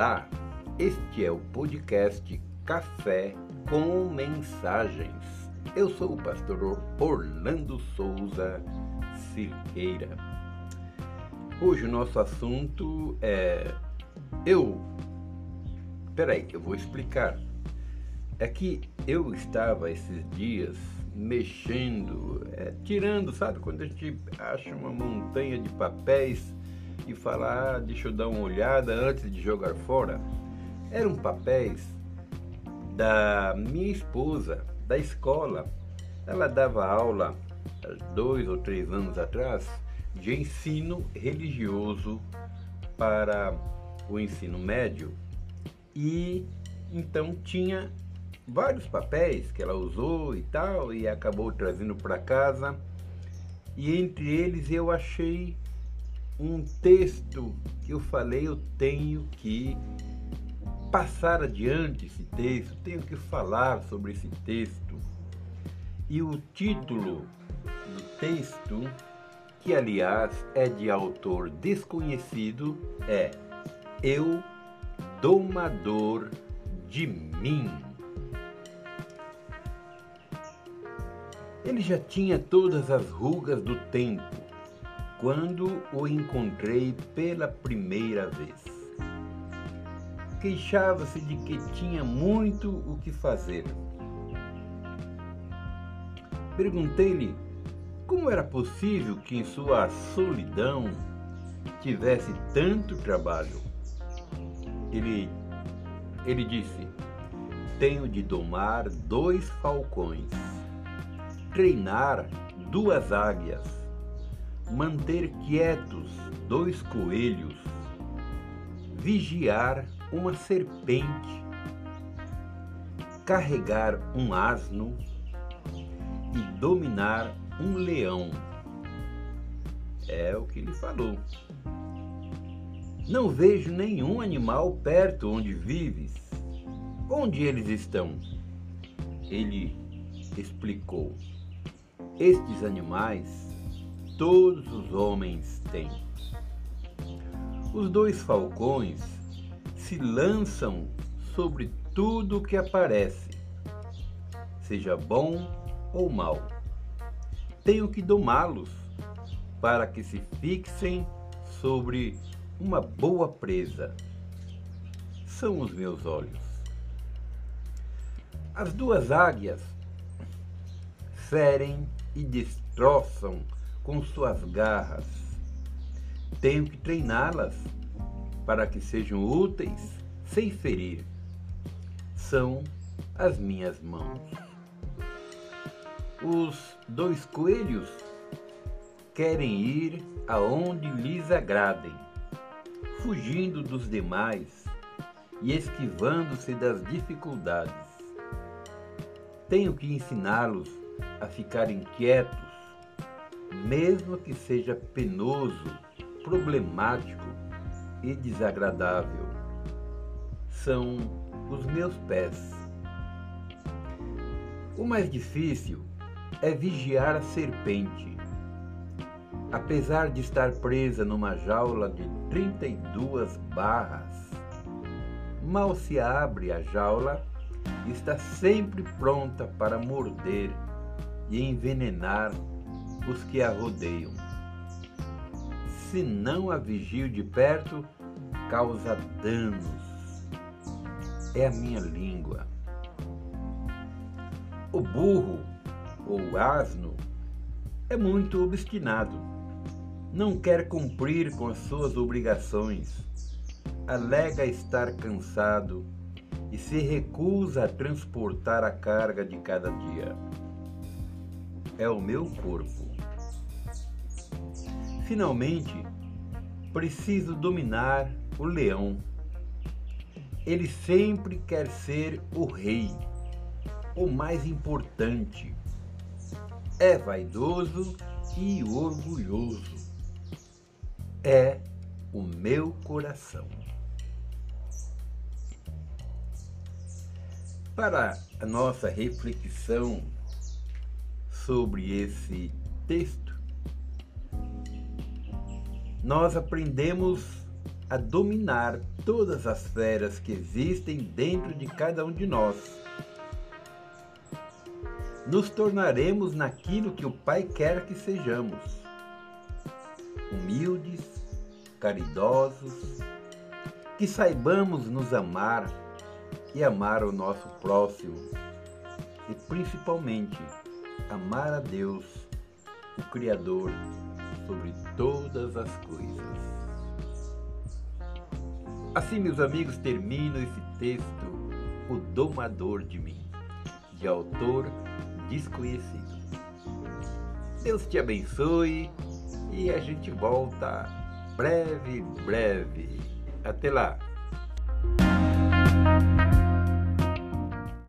Olá, este é o podcast Café com Mensagens. Eu sou o pastor Orlando Souza Cirqueira. Hoje o nosso assunto é eu. Peraí, eu vou explicar. É que eu estava esses dias mexendo, é, tirando, sabe quando a gente acha uma montanha de papéis e fala, ah, deixa eu dar uma olhada antes de jogar fora? Eram papéis da minha esposa, da escola. Ela dava aula dois ou três anos atrás de ensino religioso para o ensino médio e então tinha vários papéis que ela usou e tal, e acabou trazendo para casa. E entre eles eu achei um texto que eu falei, eu tenho que passar adiante esse texto, tenho que falar sobre esse texto. E o título do texto, que aliás é de autor desconhecido, é Eu, Domador de Mim. Ele já tinha todas as rugas do tempo quando o encontrei pela primeira vez. Queixava-se de que tinha muito o que fazer. Perguntei-lhe como era possível que em sua solidão tivesse tanto trabalho. Ele, ele disse: Tenho de domar dois falcões treinar duas águias, manter quietos dois coelhos, vigiar uma serpente, carregar um asno e dominar um leão. É o que ele falou. Não vejo nenhum animal perto onde vives. Onde eles estão? Ele explicou. Estes animais todos os homens têm. Os dois falcões se lançam sobre tudo o que aparece, seja bom ou mal. Tenho que domá-los para que se fixem sobre uma boa presa. São os meus olhos. As duas águias ferem e destroçam com suas garras. Tenho que treiná-las para que sejam úteis sem ferir. São as minhas mãos. Os dois coelhos querem ir aonde lhes agradem, fugindo dos demais e esquivando-se das dificuldades. Tenho que ensiná-los a ficarem quietos, mesmo que seja penoso, problemático e desagradável. São os meus pés. O mais difícil é vigiar a serpente. Apesar de estar presa numa jaula de 32 barras, mal se abre a jaula, está sempre pronta para morder e envenenar os que a rodeiam. Se não a vigio de perto, causa danos. É a minha língua. O burro ou asno é muito obstinado. Não quer cumprir com as suas obrigações. Alega estar cansado e se recusa a transportar a carga de cada dia é o meu corpo. Finalmente, preciso dominar o leão. Ele sempre quer ser o rei, o mais importante. É vaidoso e orgulhoso. É o meu coração. Para a nossa reflexão sobre esse texto, nós aprendemos a dominar todas as feras que existem dentro de cada um de nós. Nos tornaremos naquilo que o Pai quer que sejamos: humildes, caridosos, que saibamos nos amar e amar o nosso próximo, e principalmente amar a Deus, o Criador, sobre todas as coisas. Assim, meus amigos, termino esse texto, O Domador de Mim, de autor desconhecido. Deus te abençoe e a gente volta breve, breve. Até lá!